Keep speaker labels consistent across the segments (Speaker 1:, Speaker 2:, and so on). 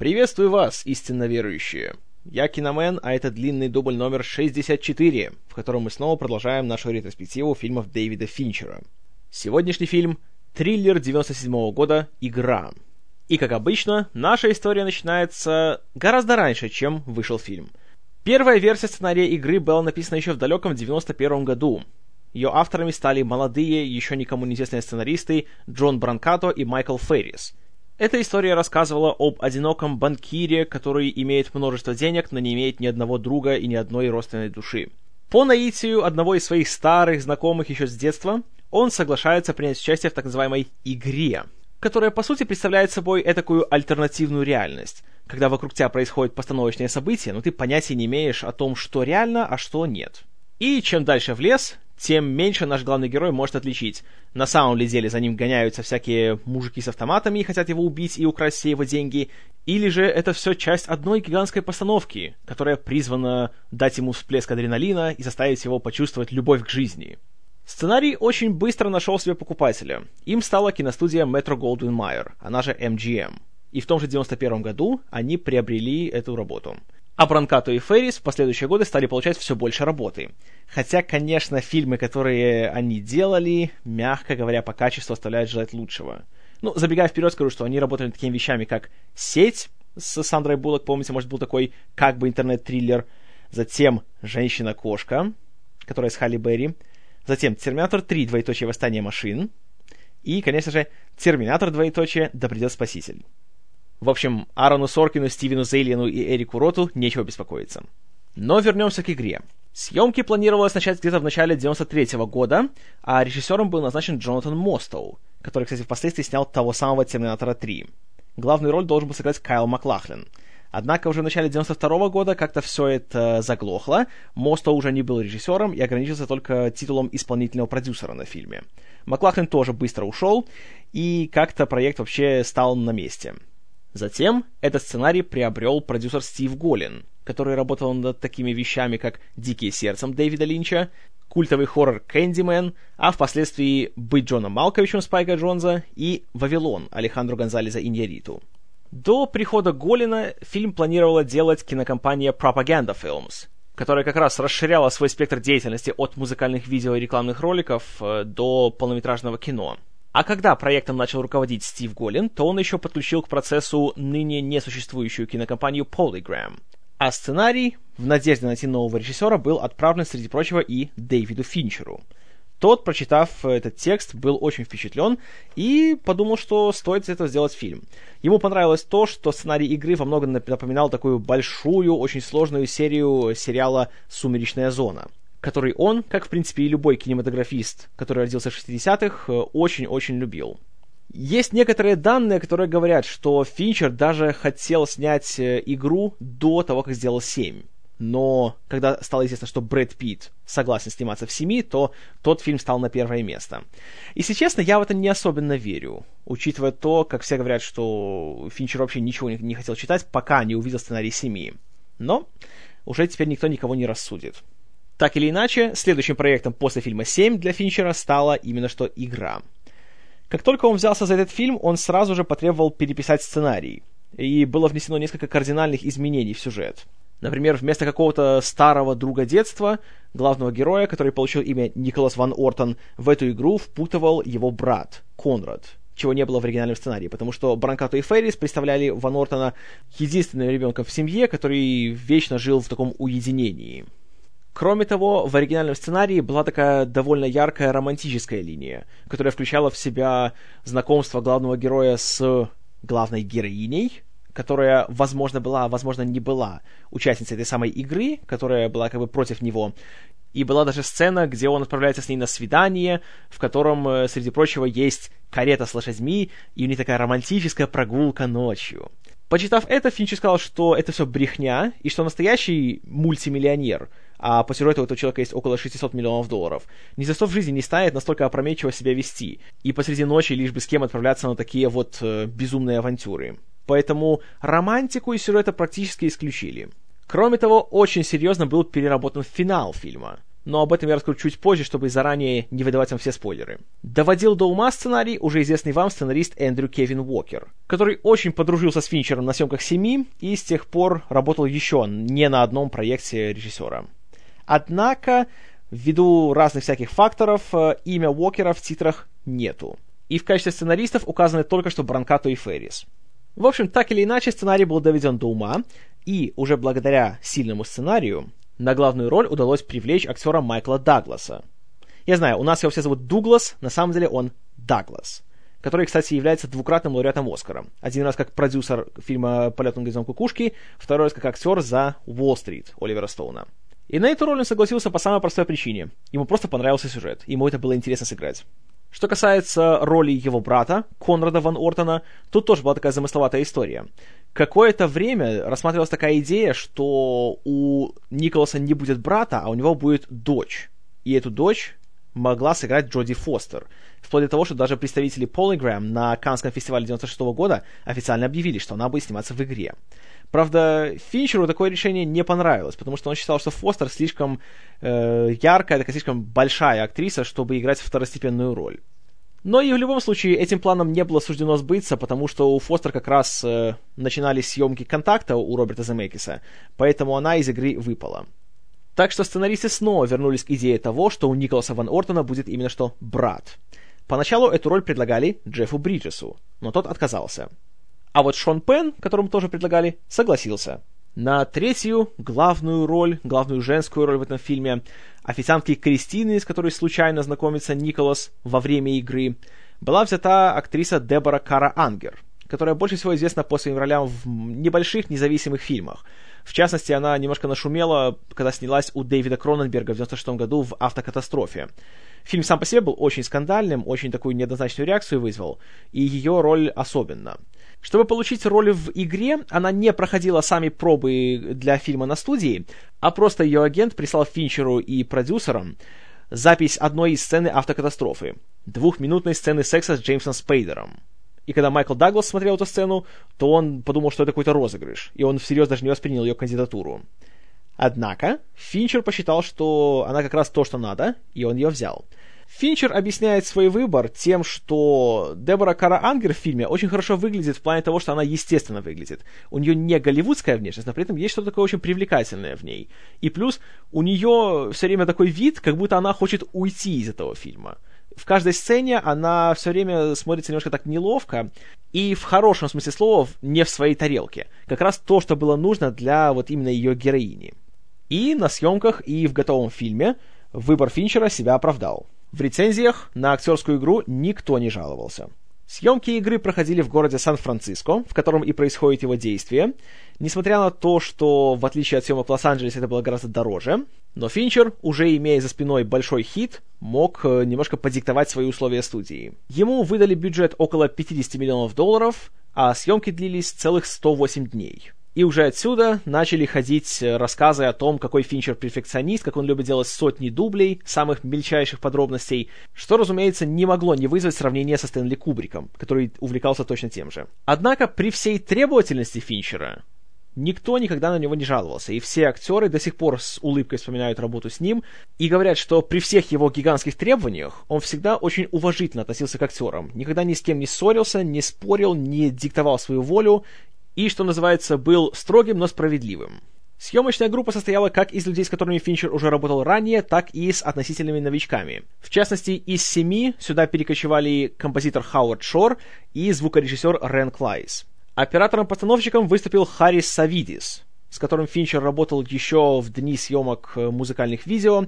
Speaker 1: Приветствую вас, истинно верующие! Я Киномен, а это длинный дубль номер 64, в котором мы снова продолжаем нашу ретроспективу фильмов Дэвида Финчера. Сегодняшний фильм — триллер 97 -го года «Игра». И, как обычно, наша история начинается гораздо раньше, чем вышел фильм. Первая версия сценария игры была написана еще в далеком 91 году. Ее авторами стали молодые, еще никому неизвестные сценаристы Джон Бранкато и Майкл Феррис. Эта история рассказывала об одиноком банкире, который имеет множество денег, но не имеет ни одного друга и ни одной родственной души. По наитию одного из своих старых знакомых еще с детства, он соглашается принять участие в так называемой «игре», которая, по сути, представляет собой этакую альтернативную реальность, когда вокруг тебя происходят постановочные события, но ты понятия не имеешь о том, что реально, а что нет. И чем дальше в лес, тем меньше наш главный герой может отличить. На самом ли деле за ним гоняются всякие мужики с автоматами и хотят его убить и украсть все его деньги, или же это все часть одной гигантской постановки, которая призвана дать ему всплеск адреналина и заставить его почувствовать любовь к жизни. Сценарий очень быстро нашел себе покупателя. Им стала киностудия Metro Goldwyn Mayer, она же MGM. И в том же 91 году они приобрели эту работу. А Бранкато и Феррис в последующие годы стали получать все больше работы. Хотя, конечно, фильмы, которые они делали, мягко говоря, по качеству оставляют желать лучшего. Ну, забегая вперед, скажу, что они работали над такими вещами, как «Сеть» с Сандрой Буллок, помните, может, был такой как бы интернет-триллер. Затем «Женщина-кошка», которая с Халли Берри. Затем «Терминатор 3. Двоеточие. Восстание машин». И, конечно же, «Терминатор. Двоеточие. Да придет спаситель». В общем, Аарону Соркину, Стивену Зейлину и Эрику Роту нечего беспокоиться. Но вернемся к игре. Съемки планировалось начать где-то в начале 93 -го года, а режиссером был назначен Джонатан Мостоу, который, кстати, впоследствии снял того самого «Терминатора 3». Главную роль должен был сыграть Кайл Маклахлин. Однако уже в начале 92 -го года как-то все это заглохло, Мостоу уже не был режиссером и ограничился только титулом исполнительного продюсера на фильме. Маклахлин тоже быстро ушел, и как-то проект вообще стал на месте. Затем этот сценарий приобрел продюсер Стив Голлин, который работал над такими вещами, как «Дикие сердцем» Дэвида Линча, культовый хоррор «Кэндимен», а впоследствии «Быть Джоном Малковичем» Спайка Джонса и «Вавилон» Алехандро Гонзалеса Иньяриту. До прихода Голлина фильм планировала делать кинокомпания Propaganda Films, которая как раз расширяла свой спектр деятельности от музыкальных видео и рекламных роликов э, до полнометражного кино – а когда проектом начал руководить Стив Голлин, то он еще подключил к процессу ныне несуществующую кинокомпанию Polygram. А сценарий, в надежде найти нового режиссера, был отправлен, среди прочего, и Дэвиду Финчеру. Тот, прочитав этот текст, был очень впечатлен и подумал, что стоит из сделать фильм. Ему понравилось то, что сценарий игры во многом напоминал такую большую, очень сложную серию сериала «Сумеречная зона» который он, как в принципе и любой кинематографист, который родился в 60-х, э, очень-очень любил. Есть некоторые данные, которые говорят, что Финчер даже хотел снять э, игру до того, как сделал 7. Но когда стало известно, что Брэд Питт согласен сниматься в «Семи», то тот фильм стал на первое место. Если честно, я в это не особенно верю, учитывая то, как все говорят, что Финчер вообще ничего не, не хотел читать, пока не увидел сценарий «Семи». Но уже теперь никто никого не рассудит. Так или иначе, следующим проектом после фильма «7» для Финчера стала именно что игра. Как только он взялся за этот фильм, он сразу же потребовал переписать сценарий, и было внесено несколько кардинальных изменений в сюжет. Например, вместо какого-то старого друга детства, главного героя, который получил имя Николас Ван Ортон, в эту игру впутывал его брат, Конрад, чего не было в оригинальном сценарии, потому что Бранкато и Феррис представляли Ван Ортона единственным ребенком в семье, который вечно жил в таком уединении. Кроме того, в оригинальном сценарии была такая довольно яркая романтическая линия, которая включала в себя знакомство главного героя с главной героиней, которая, возможно, была, возможно, не была участницей этой самой игры, которая была как бы против него. И была даже сцена, где он отправляется с ней на свидание, в котором, э, среди прочего, есть карета с лошадьми, и у них такая романтическая прогулка ночью. Почитав это, Финч сказал, что это все брехня, и что настоящий мультимиллионер — а по сюжету у этого человека есть около 600 миллионов долларов. Ни за что в жизни не станет настолько опрометчиво себя вести, и посреди ночи лишь бы с кем отправляться на такие вот э, безумные авантюры. Поэтому романтику из сюжета практически исключили. Кроме того, очень серьезно был переработан финал фильма. но об этом я расскажу чуть позже, чтобы заранее не выдавать вам все спойлеры. Доводил до ума сценарий уже известный вам сценарист Эндрю Кевин Уокер, который очень подружился с Финчером на съемках «Семи» и с тех пор работал еще не на одном проекте режиссера. Однако, ввиду разных всяких факторов, э, имя Уокера в титрах нету. И в качестве сценаристов указаны только что Бранкато и Феррис. В общем, так или иначе, сценарий был доведен до ума, и уже благодаря сильному сценарию на главную роль удалось привлечь актера Майкла Дагласа. Я знаю, у нас его все зовут Дуглас, на самом деле он Даглас, который, кстати, является двукратным лауреатом Оскара. Один раз как продюсер фильма «Полет на горизонт кукушки», второй раз как актер за «Уолл-стрит» Оливера Стоуна. И на эту роль он согласился по самой простой причине. Ему просто понравился сюжет, ему это было интересно сыграть. Что касается роли его брата, Конрада Ван Ортона, тут тоже была такая замысловатая история. Какое-то время рассматривалась такая идея, что у Николаса не будет брата, а у него будет дочь. И эту дочь могла сыграть Джоди Фостер. Вплоть до того, что даже представители Polygram на Канском фестивале 96 года официально объявили, что она будет сниматься в игре. Правда, Финчеру такое решение не понравилось, потому что он считал, что Фостер слишком э, яркая, такая слишком большая актриса, чтобы играть второстепенную роль. Но и в любом случае этим планом не было суждено сбыться, потому что у Фостер как раз э, начинались съемки контакта у Роберта Земекиса, поэтому она из игры выпала. Так что сценаристы снова вернулись к идее того, что у Николаса Ван Ортона будет именно что брат. Поначалу эту роль предлагали Джеффу Бриджесу, но тот отказался. А вот Шон Пен, которому тоже предлагали, согласился. На третью главную роль, главную женскую роль в этом фильме, официантки Кристины, с которой случайно знакомится Николас во время игры, была взята актриса Дебора Кара Ангер, которая больше всего известна по своим ролям в небольших независимых фильмах. В частности, она немножко нашумела, когда снялась у Дэвида Кроненберга в 96 году в «Автокатастрофе». Фильм сам по себе был очень скандальным, очень такую неоднозначную реакцию вызвал, и ее роль особенно – чтобы получить роль в игре, она не проходила сами пробы для фильма на студии, а просто ее агент прислал Финчеру и продюсерам запись одной из сцены автокатастрофы, двухминутной сцены секса с Джеймсом Спейдером. И когда Майкл Даглас смотрел эту сцену, то он подумал, что это какой-то розыгрыш, и он всерьез даже не воспринял ее кандидатуру. Однако Финчер посчитал, что она как раз то, что надо, и он ее взял — Финчер объясняет свой выбор тем, что Дебора Кара Ангер в фильме очень хорошо выглядит в плане того, что она естественно выглядит. У нее не голливудская внешность, но при этом есть что-то такое очень привлекательное в ней. И плюс у нее все время такой вид, как будто она хочет уйти из этого фильма. В каждой сцене она все время смотрится немножко так неловко, и в хорошем смысле слова не в своей тарелке. Как раз то, что было нужно для вот именно ее героини. И на съемках, и в готовом фильме выбор Финчера себя оправдал. В рецензиях на актерскую игру никто не жаловался. Съемки игры проходили в городе Сан-Франциско, в котором и происходит его действие, несмотря на то, что, в отличие от съемок в Лос-Анджелесе, это было гораздо дороже, но Финчер, уже имея за спиной большой хит, мог э, немножко подиктовать свои условия студии. Ему выдали бюджет около 50 миллионов долларов, а съемки длились целых 108 дней. И уже отсюда начали ходить э, рассказы о том, какой Финчер перфекционист, как он любит делать сотни дублей, самых мельчайших подробностей, что, разумеется, не могло не вызвать сравнение со Стэнли Кубриком, который увлекался точно тем же. Однако при всей требовательности Финчера никто никогда на него не жаловался, и все актеры до сих пор с улыбкой вспоминают работу с ним и говорят, что при всех его гигантских требованиях он всегда очень уважительно относился к актерам, никогда ни с кем не ссорился, не спорил, не диктовал свою волю и, что называется, был строгим, но справедливым. Съемочная группа состояла как из людей, с которыми Финчер уже работал ранее, так и с относительными новичками. В частности, из семи сюда перекочевали композитор Хауард Шор и звукорежиссер Рен Клайс. Оператором-постановщиком выступил Харрис Савидис, с которым Финчер работал еще в дни съемок э, музыкальных видео,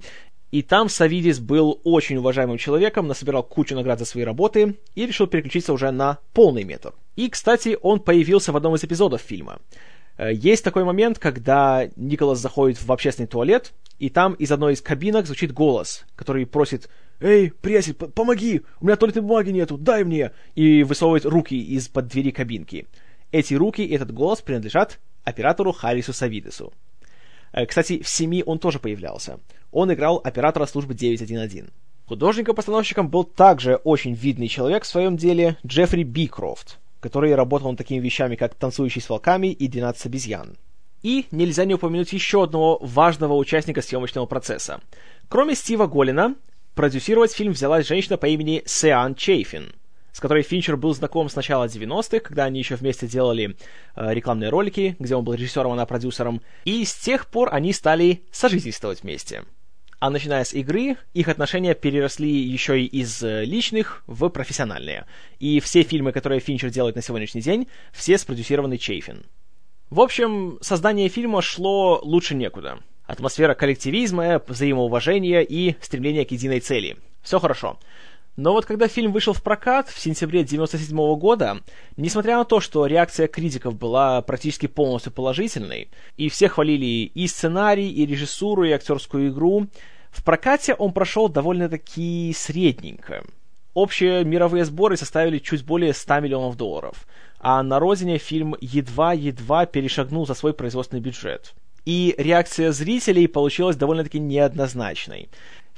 Speaker 1: и там Савидис был очень уважаемым человеком, насобирал кучу наград за свои работы и решил переключиться уже на полный метр. И, кстати, он появился в одном из эпизодов фильма. Э, есть такой момент, когда Николас заходит в общественный туалет, и там из одной из кабинок звучит голос, который просит «Эй, приятель, помоги! У меня туалетной бумаги нету, дай мне!» и высовывает руки из-под двери кабинки. Эти руки и этот голос принадлежат оператору Харрису Савидесу. Э, кстати, в «Семи» он тоже появлялся. Он играл оператора службы 911. Художником-постановщиком был также очень видный человек в своем деле Джеффри Бикрофт, который работал над такими вещами, как «Танцующий с волками» и «12 обезьян». И нельзя не упомянуть еще одного важного участника съемочного процесса. Кроме Стива Голлина, продюсировать фильм взялась женщина по имени Сеан Чейфин, с которой Финчер был знаком с начала 90-х, когда они еще вместе делали э, рекламные ролики, где он был режиссером, она продюсером, и с тех пор они стали сожительствовать вместе. А начиная с игры, их отношения переросли еще и из э, личных в профессиональные. И все фильмы, которые Финчер делает на сегодняшний день, все спродюсированы Чейфин. В общем, создание фильма шло лучше некуда. Атмосфера коллективизма, взаимоуважения и стремления к единой цели. Все хорошо. Но вот когда фильм вышел в прокат в сентябре 1997 года, несмотря на то, что реакция критиков была практически полностью положительной, и все хвалили и сценарий, и режиссуру, и актерскую игру, в прокате он прошел довольно-таки средненько. Общие мировые сборы составили чуть более 100 миллионов долларов, а на родине фильм едва-едва перешагнул за свой производственный бюджет. И реакция зрителей получилась довольно-таки неоднозначной.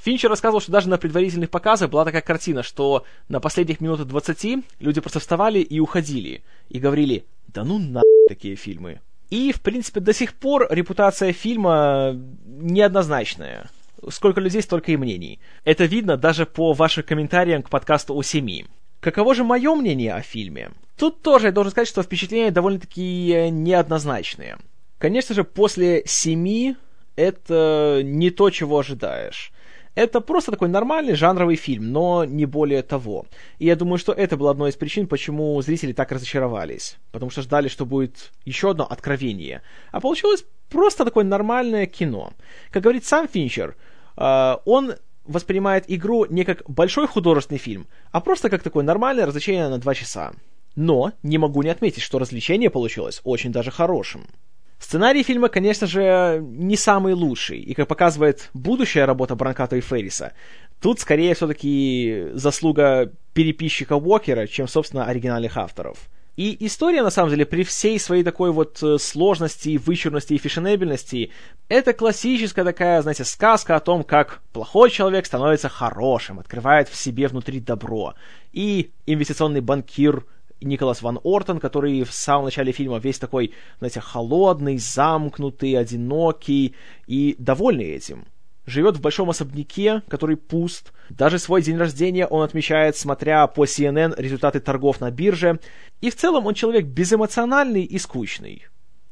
Speaker 1: Финчер рассказывал, что даже на предварительных показах была такая картина, что на последних минутах 20 люди просто вставали и уходили, и говорили «Да ну на такие фильмы». И, в принципе, до сих пор репутация фильма неоднозначная сколько людей, столько и мнений. Это видно даже по вашим комментариям к подкасту о семи. Каково же мое мнение о фильме? Тут тоже я должен сказать, что впечатления довольно-таки неоднозначные. Конечно же, после семи это не то, чего ожидаешь. Это просто такой нормальный жанровый фильм, но не более того. И я думаю, что это было одной из причин, почему зрители так разочаровались. Потому что ждали, что будет еще одно откровение. А получилось просто такое нормальное кино. Как говорит сам Финчер, э, он воспринимает игру не как большой художественный фильм, а просто как такое нормальное развлечение на два часа. Но не могу не отметить, что развлечение получилось очень даже хорошим. Сценарий фильма, конечно же, не самый лучший, и, как показывает будущая работа Бранкато и Ферриса, тут скорее все-таки заслуга переписчика Уокера, чем, собственно, оригинальных авторов. И история, на самом деле, при всей своей такой вот э, сложности, вычурности и фешенебельности, это классическая такая, знаете, сказка о том, как плохой человек становится хорошим, открывает в себе внутри добро. И инвестиционный банкир Николас Ван Ортон, который в самом начале фильма весь такой, знаете, холодный, замкнутый, одинокий и довольный этим. Живет в большом особняке, который пуст. Даже свой день рождения он отмечает, смотря по CNN результаты торгов на бирже. И в целом он человек безэмоциональный и скучный.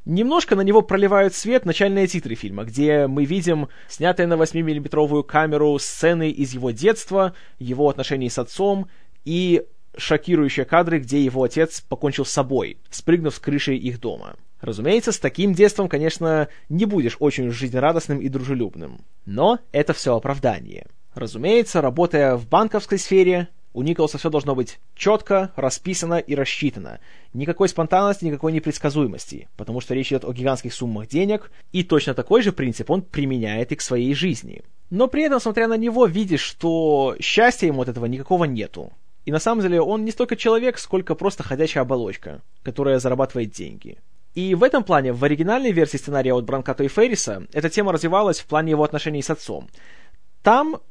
Speaker 1: Немножко на него проливают свет начальные титры фильма, где мы видим снятые на 8-миллиметровую камеру сцены из его детства, его отношений с отцом и шокирующие кадры, где его отец покончил с собой, спрыгнув с крыши их дома. Разумеется, с таким детством, конечно, не будешь очень жизнерадостным и дружелюбным. Но это все оправдание. Разумеется, работая в банковской сфере, у Николаса все должно быть четко, расписано и рассчитано. Никакой спонтанности, никакой непредсказуемости, потому что речь идет о гигантских суммах денег, и точно такой же принцип он применяет и к своей жизни. Но при этом, смотря на него, видишь, что счастья ему от этого никакого нету. И на самом деле он не столько человек, сколько просто ходячая оболочка, которая зарабатывает деньги. И в этом плане, в оригинальной версии сценария от Бранкато и Ферриса, эта тема развивалась в плане его отношений с отцом. Там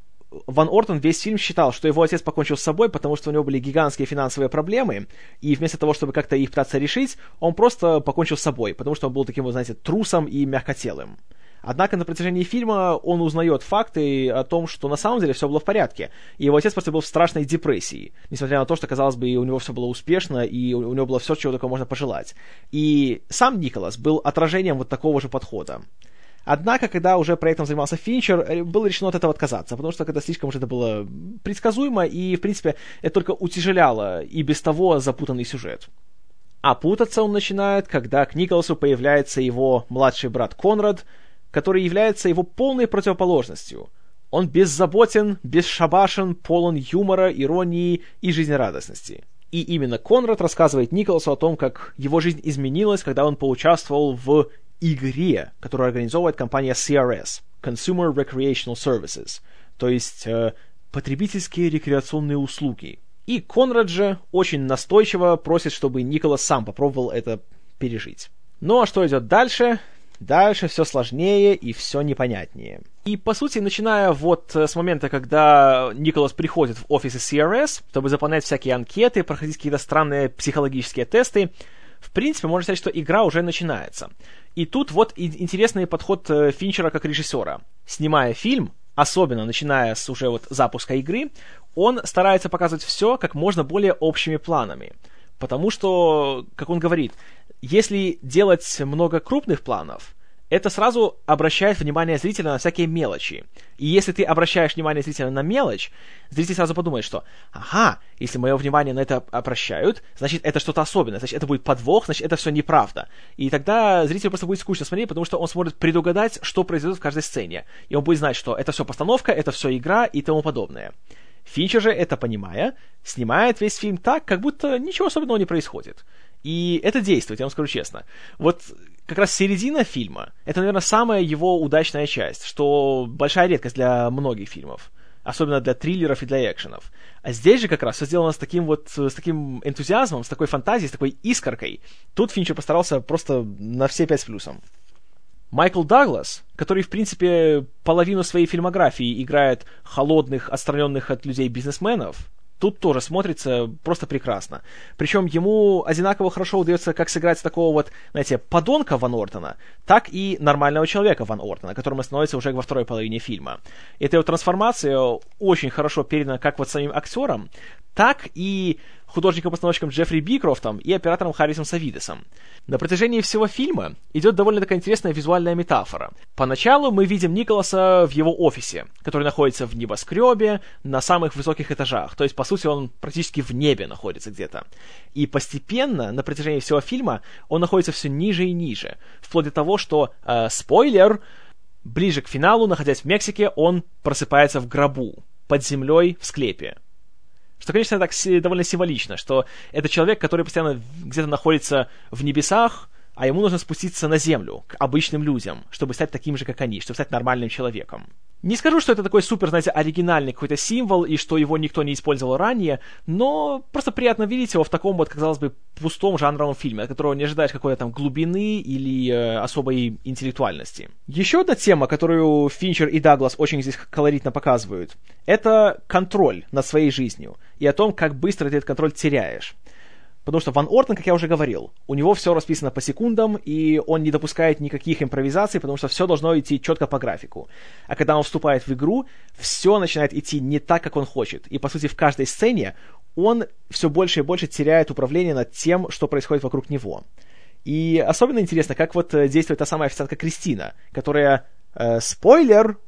Speaker 1: Ван Ортон весь фильм считал, что его отец покончил с собой, потому что у него были гигантские финансовые проблемы, и вместо того, чтобы как-то их пытаться решить, он просто покончил с собой, потому что он был таким, вы знаете, трусом и мягкотелым. Однако на протяжении фильма он узнает факты о том, что на самом деле все было в порядке. И его отец просто был в страшной депрессии. Несмотря на то, что, казалось бы, у него все было успешно, и у него было все, чего только можно пожелать. И сам Николас был отражением вот такого же подхода. Однако, когда уже проектом занимался Финчер, э, было решено от этого отказаться, потому что когда слишком уже это было предсказуемо, и, в принципе, это только утяжеляло и без того запутанный сюжет. А путаться он начинает, когда к Николасу появляется его младший брат Конрад, который является его полной противоположностью. Он беззаботен, бесшабашен, полон юмора, иронии и жизнерадостности. И именно Конрад рассказывает Николасу о том, как его жизнь изменилась, когда он поучаствовал в игре, которую организовывает компания CRS, Consumer Recreational Services, то есть э, потребительские рекреационные услуги. И Конрад же очень настойчиво просит, чтобы Николас сам попробовал это пережить. Ну а что идет дальше? Дальше все сложнее и все непонятнее. И, по сути, начиная вот э, с момента, когда Николас приходит в офисы CRS, чтобы заполнять всякие анкеты, проходить какие-то странные психологические тесты, в принципе, можно сказать, что игра уже начинается. И тут вот интересный подход э, Финчера как режиссера. Снимая фильм, особенно начиная с уже вот запуска игры, он старается показывать все как можно более общими планами. Потому что, как он говорит, если делать много крупных планов, это сразу обращает внимание зрителя на всякие мелочи. И если ты обращаешь внимание зрителя на мелочь, зритель сразу подумает, что «Ага, если мое внимание на это обращают, значит, это что-то особенное, значит, это будет подвох, значит, это все неправда». И тогда зритель просто будет скучно смотреть, потому что он сможет предугадать, что произойдет в каждой сцене. И он будет знать, что это все постановка, это все игра и тому подобное. Финчер же, это понимая, снимает весь фильм так, как будто ничего особенного не происходит. И это действует, я вам скажу честно. Вот как раз середина фильма, это, наверное, самая его удачная часть, что большая редкость для многих фильмов. Особенно для триллеров и для экшенов. А здесь же как раз все сделано с таким вот, с таким энтузиазмом, с такой фантазией, с такой искоркой. Тут Финчер постарался просто на все пять с плюсом. Майкл Даглас, который, в принципе, половину своей фильмографии играет холодных, отстраненных от людей бизнесменов, тут тоже смотрится просто прекрасно. Причем ему одинаково хорошо удается как сыграть такого вот, знаете, подонка Ван Ортона, так и нормального человека Ван Ортона, которым становится уже во второй половине фильма. Эта его трансформация очень хорошо передана как вот самим актером, так и художником-постановщиком Джеффри Бикрофтом и оператором Харрисом Савидесом. На протяжении всего фильма идет довольно такая интересная визуальная метафора. Поначалу мы видим Николаса в его офисе, который находится в небоскребе на самых высоких этажах, то есть, по сути, он практически в небе находится где-то. И постепенно, на протяжении всего фильма, он находится все ниже и ниже, вплоть до того, что, э, спойлер, ближе к финалу, находясь в Мексике, он просыпается в гробу, под землей в склепе. Что, конечно, так довольно символично, что это человек, который постоянно где-то находится в небесах, а ему нужно спуститься на землю, к обычным людям, чтобы стать таким же, как они, чтобы стать нормальным человеком. Не скажу, что это такой супер, знаете, оригинальный какой-то символ, и что его никто не использовал ранее, но просто приятно видеть его в таком вот, казалось бы, пустом жанровом фильме, от которого не ожидаешь какой-то там глубины или э, особой интеллектуальности. Еще одна тема, которую Финчер и Даглас очень здесь колоритно показывают, это контроль над своей жизнью и о том, как быстро ты этот контроль теряешь. Потому что Ван Ортон, как я уже говорил, у него все расписано по секундам, и он не допускает никаких импровизаций, потому что все должно идти четко по графику. А когда он вступает в игру, все начинает идти не так, как он хочет. И, по сути, в каждой сцене он все больше и больше теряет управление над тем, что происходит вокруг него. И особенно интересно, как вот э, действует та самая официантка Кристина, которая, э, спойлер,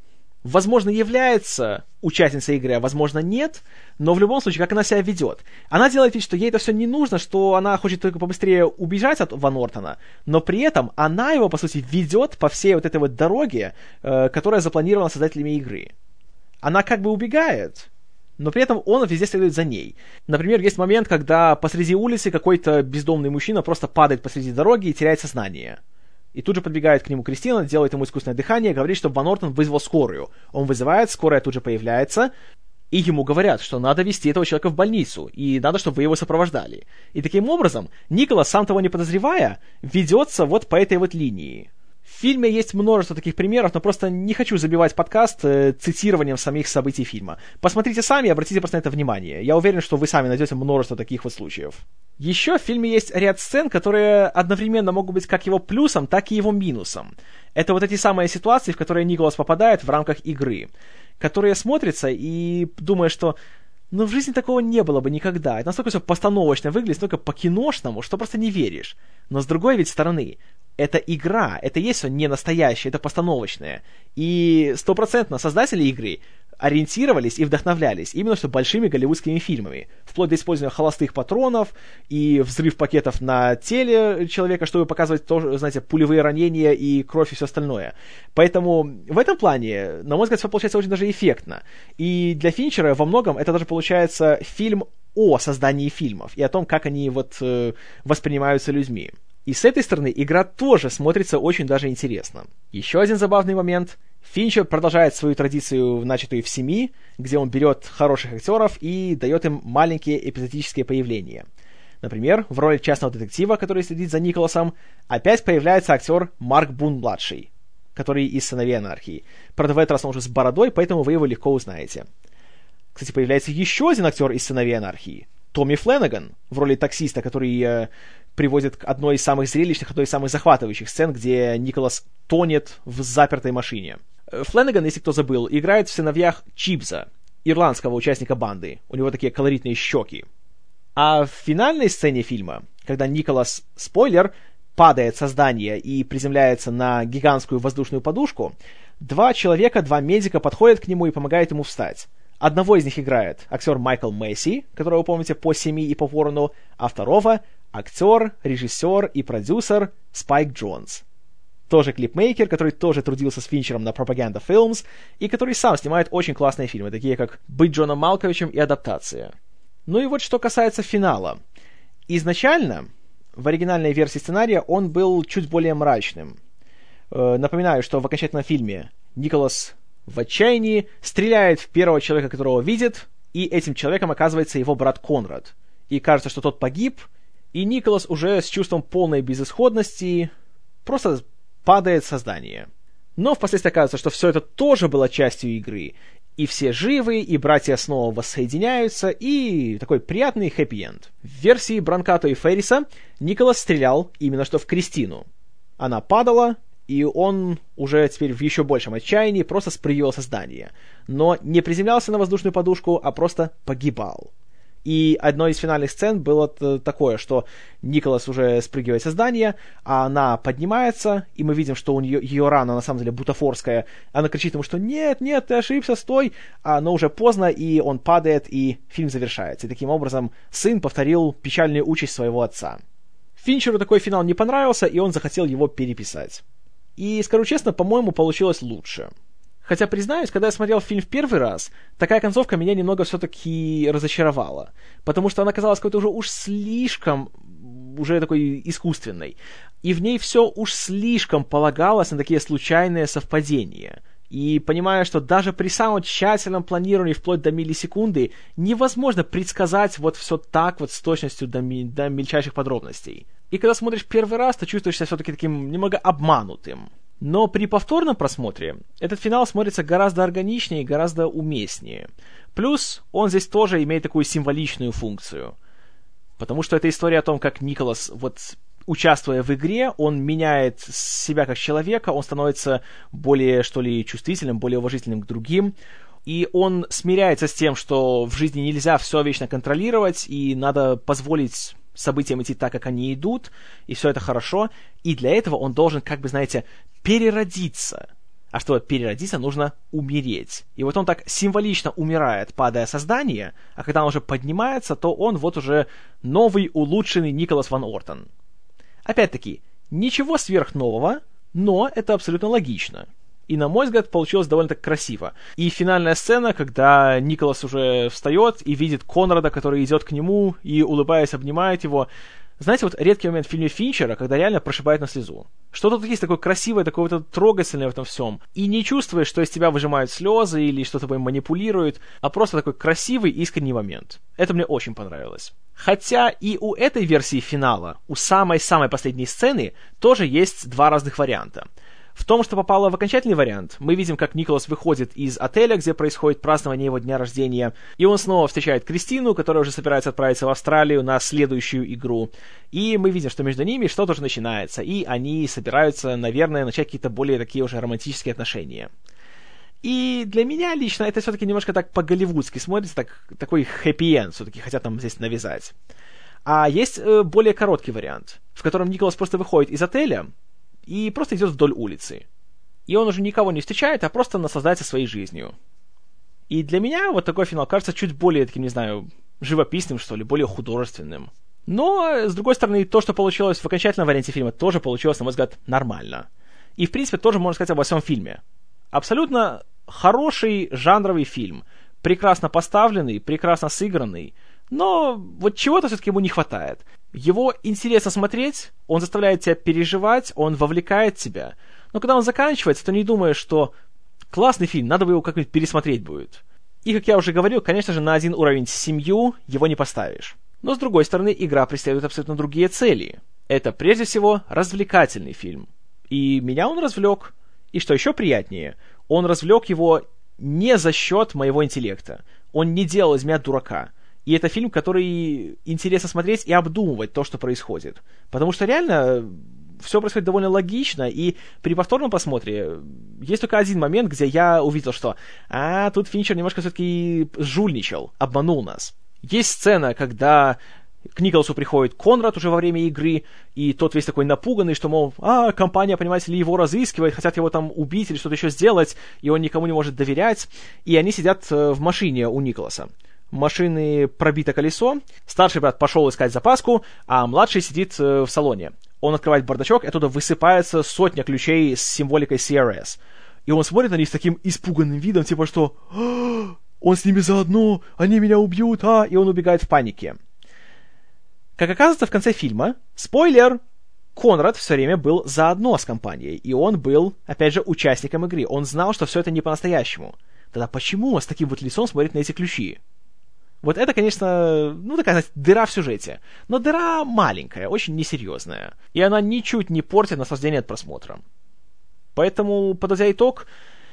Speaker 1: возможно, является участницей игры, а возможно, нет, но в любом случае, как она себя ведет. Она делает вид, что ей это все не нужно, что она хочет только побыстрее убежать от Ван Ортона, но при этом она его, по сути, ведет по всей вот этой вот дороге, э, которая запланирована создателями игры. Она как бы убегает, но при этом он везде следует за ней. Например, есть момент, когда посреди улицы какой-то бездомный мужчина просто падает посреди дороги и теряет сознание. И тут же подбегает к нему Кристина, делает ему искусственное дыхание, говорит, что Ван Ортон вызвал скорую. Он вызывает, скорая тут же появляется, и ему говорят, что надо вести этого человека в больницу, и надо, чтобы вы его сопровождали. И таким образом, Николас, сам того не подозревая, ведется вот по этой вот линии. Фильме есть множество таких примеров, но просто не хочу забивать подкаст э, цитированием самих событий фильма. Посмотрите сами и обратите просто на это внимание. Я уверен, что вы сами найдете множество таких вот случаев. Еще в фильме есть ряд сцен, которые одновременно могут быть как его плюсом, так и его минусом. Это вот эти самые ситуации, в которые Николас попадает в рамках игры, которые смотрятся и думая, что ну, в жизни такого не было бы никогда. Это настолько все постановочно выглядит, настолько по-киношному, что просто не веришь. Но с другой ведь стороны, это игра, это есть все не настоящее, это постановочное. И стопроцентно создатели игры ориентировались и вдохновлялись именно что большими голливудскими фильмами, вплоть до использования холостых патронов и взрыв пакетов на теле человека, чтобы показывать тоже, знаете, пулевые ранения и кровь и все остальное. Поэтому в этом плане, на мой взгляд, все получается очень даже эффектно. И для Финчера во многом это даже получается фильм о создании фильмов и о том, как они вот э, воспринимаются людьми. И с этой стороны игра тоже смотрится очень даже интересно. Еще один забавный момент. Финчер продолжает свою традицию, начатую в «Семи», где он берет хороших актеров и дает им маленькие эпизодические появления. Например, в роли частного детектива, который следит за Николасом, опять появляется актер Марк Бун-младший, который из «Сыновей анархии». Правда, в этот раз он уже с бородой, поэтому вы его легко узнаете. Кстати, появляется еще один актер из «Сыновей анархии», Томми Фленнеган в роли таксиста, который э, приводит к одной из самых зрелищных, одной из самых захватывающих сцен, где Николас тонет в запертой машине. Фленнеган, если кто забыл, играет в «Сыновьях Чипза», ирландского участника банды. У него такие колоритные щеки. А в финальной сцене фильма, когда Николас, спойлер, падает со здания и приземляется на гигантскую воздушную подушку, два человека, два медика подходят к нему и помогают ему встать. Одного из них играет актер Майкл Месси, которого вы помните по «Семи» и по «Ворону», а второго — актер, режиссер и продюсер Спайк Джонс. Тоже клипмейкер, который тоже трудился с Финчером на Propaganda Films, и который сам снимает очень классные фильмы, такие как «Быть Джоном Малковичем» и «Адаптация». Ну и вот что касается финала. Изначально, в оригинальной версии сценария, он был чуть более мрачным. Э, напоминаю, что в окончательном фильме Николас в отчаянии стреляет в первого человека, которого видит, и этим человеком оказывается его брат Конрад. И кажется, что тот погиб, и Николас уже с чувством полной безысходности просто падает со здания. Но впоследствии оказывается, что все это тоже было частью игры, и все живы, и братья снова воссоединяются, и такой приятный хэппи-энд. В версии Бранкато и Ферриса Николас стрелял именно что в Кристину. Она падала, и он уже теперь в еще большем отчаянии просто спрыгивал со здания. Но не приземлялся на воздушную подушку, а просто погибал. И одной из финальных сцен было такое, что Николас уже спрыгивает со здания, а она поднимается, и мы видим, что у нее ее рана на самом деле бутафорская. Она кричит ему, что «Нет, нет, ты ошибся, стой!» а, Но уже поздно, и он падает, и фильм завершается. И таким образом сын повторил печальную участь своего отца. Финчеру такой финал не понравился, и он захотел его переписать. И, скажу честно, по-моему, получилось лучше. Хотя, признаюсь, когда я смотрел фильм в первый раз, такая концовка меня немного все-таки разочаровала. Потому что она казалась какой-то уже уж слишком уже такой искусственной. И в ней все уж слишком полагалось на такие случайные совпадения. И понимая, что даже при самом тщательном планировании вплоть до миллисекунды невозможно предсказать вот все так вот с точностью до, ми- до мельчайших подробностей. И когда смотришь первый раз, ты чувствуешь себя все-таки таким немного обманутым. Но при повторном просмотре этот финал смотрится гораздо органичнее и гораздо уместнее. Плюс он здесь тоже имеет такую символичную функцию. Потому что это история о том, как Николас, вот участвуя в игре, он меняет себя как человека, он становится более, что ли, чувствительным, более уважительным к другим, и он смиряется с тем, что в жизни нельзя все вечно контролировать, и надо позволить событиям идти так, как они идут, и все это хорошо, и для этого он должен, как бы, знаете, переродиться. А чтобы переродиться, нужно умереть. И вот он так символично умирает, падая со здания, а когда он уже поднимается, то он вот уже новый, улучшенный Николас Ван Ортон. Опять-таки, ничего сверхнового, но это абсолютно логично. И, на мой взгляд, получилось довольно-таки красиво. И финальная сцена, когда Николас уже встает и видит Конрада, который идет к нему и, улыбаясь, обнимает его. Знаете, вот редкий момент в фильме Финчера, когда реально прошибает на слезу. Что тут есть такое красивое, такое вот трогательное в этом всем. И не чувствуешь, что из тебя выжимают слезы или что тобой манипулируют, а просто такой красивый, искренний момент. Это мне очень понравилось. Хотя и у этой версии финала, у самой-самой последней сцены, тоже есть два разных варианта. В том, что попало в окончательный вариант, мы видим, как Николас выходит из отеля, где происходит празднование его дня рождения, и он снова встречает Кристину, которая уже собирается отправиться в Австралию на следующую игру. И мы видим, что между ними что-то уже начинается, и они собираются, наверное, начать какие-то более такие уже романтические отношения. И для меня лично это все-таки немножко так по-голливудски смотрится, так, такой хэппи-энд все-таки хотят нам здесь навязать. А есть э, более короткий вариант, в котором Николас просто выходит из отеля, и просто идет вдоль улицы. И он уже никого не встречает, а просто наслаждается своей жизнью. И для меня вот такой финал кажется чуть более таким, не знаю, живописным, что ли, более художественным. Но, с другой стороны, то, что получилось в окончательном варианте фильма, тоже получилось, на мой взгляд, нормально. И, в принципе, тоже можно сказать обо всем фильме. Абсолютно хороший жанровый фильм. Прекрасно поставленный, прекрасно сыгранный. Но вот чего-то все-таки ему не хватает. Его интересно смотреть, он заставляет тебя переживать, он вовлекает тебя. Но когда он заканчивается, то не думаешь, что классный фильм, надо бы его как-нибудь пересмотреть будет. И, как я уже говорил, конечно же, на один уровень с семью его не поставишь. Но, с другой стороны, игра преследует абсолютно другие цели. Это, прежде всего, развлекательный фильм. И меня он развлек. И что еще приятнее, он развлек его не за счет моего интеллекта. Он не делал из меня дурака. И это фильм, который интересно смотреть и обдумывать то, что происходит. Потому что реально все происходит довольно логично, и при повторном просмотре есть только один момент, где я увидел, что а, тут Финчер немножко все-таки жульничал, обманул нас. Есть сцена, когда к Николасу приходит Конрад уже во время игры, и тот весь такой напуганный, что, мол, а, компания, понимаете ли, его разыскивает, хотят его там убить или что-то еще сделать, и он никому не может доверять, и они сидят э, в машине у Николаса. Машины пробито колесо, старший брат пошел искать запаску, а младший сидит э, в салоне. Он открывает бардачок, и оттуда высыпается сотня ключей с символикой CRS. И он смотрит на них с таким испуганным видом, типа что «А, «Он с ними заодно! Они меня убьют, а!» И он убегает в панике. Как оказывается, в конце фильма, спойлер, Конрад все время был заодно с компанией, и он был, опять же, участником игры. Он знал, что все это не по-настоящему. Тогда почему он с таким вот лицом смотрит на эти ключи? Вот это, конечно, ну такая, знаете, дыра в сюжете. Но дыра маленькая, очень несерьезная. И она ничуть не портит наслаждение от просмотра. Поэтому, подводя итог,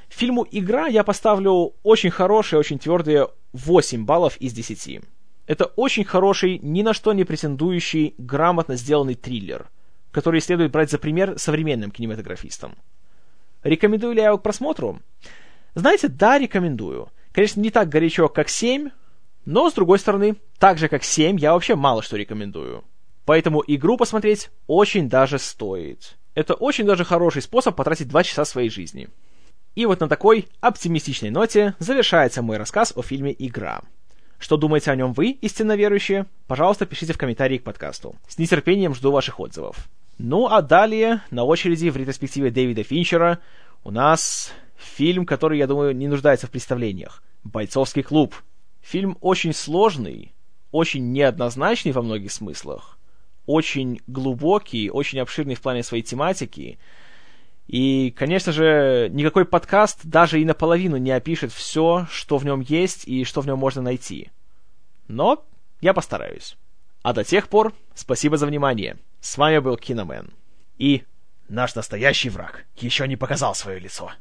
Speaker 1: фильму «Игра» я поставлю очень хорошие, очень твердые 8 баллов из 10. Это очень хороший, ни на что не претендующий, грамотно сделанный триллер, который следует брать за пример современным кинематографистам. Рекомендую ли я его к просмотру? Знаете, да, рекомендую. Конечно, не так горячо, как 7, но, с другой стороны, так же, как 7, я вообще мало что рекомендую. Поэтому игру посмотреть очень даже стоит. Это очень даже хороший способ потратить 2 часа своей жизни. И вот на такой оптимистичной ноте завершается мой рассказ о фильме «Игра». Что думаете о нем вы, истинно верующие? Пожалуйста, пишите в комментарии к подкасту. С нетерпением жду ваших отзывов. Ну а далее на очереди в ретроспективе Дэвида Финчера у нас фильм, который, я думаю, не нуждается в представлениях. «Бойцовский клуб». Фильм очень сложный, очень неоднозначный во многих смыслах, очень глубокий, очень обширный в плане своей тематики — и, конечно же, никакой подкаст даже и наполовину не опишет все, что в нем есть и что в нем можно найти. Но я постараюсь. А до тех пор, спасибо за внимание. С вами был Киномен. И наш настоящий враг еще не показал свое лицо.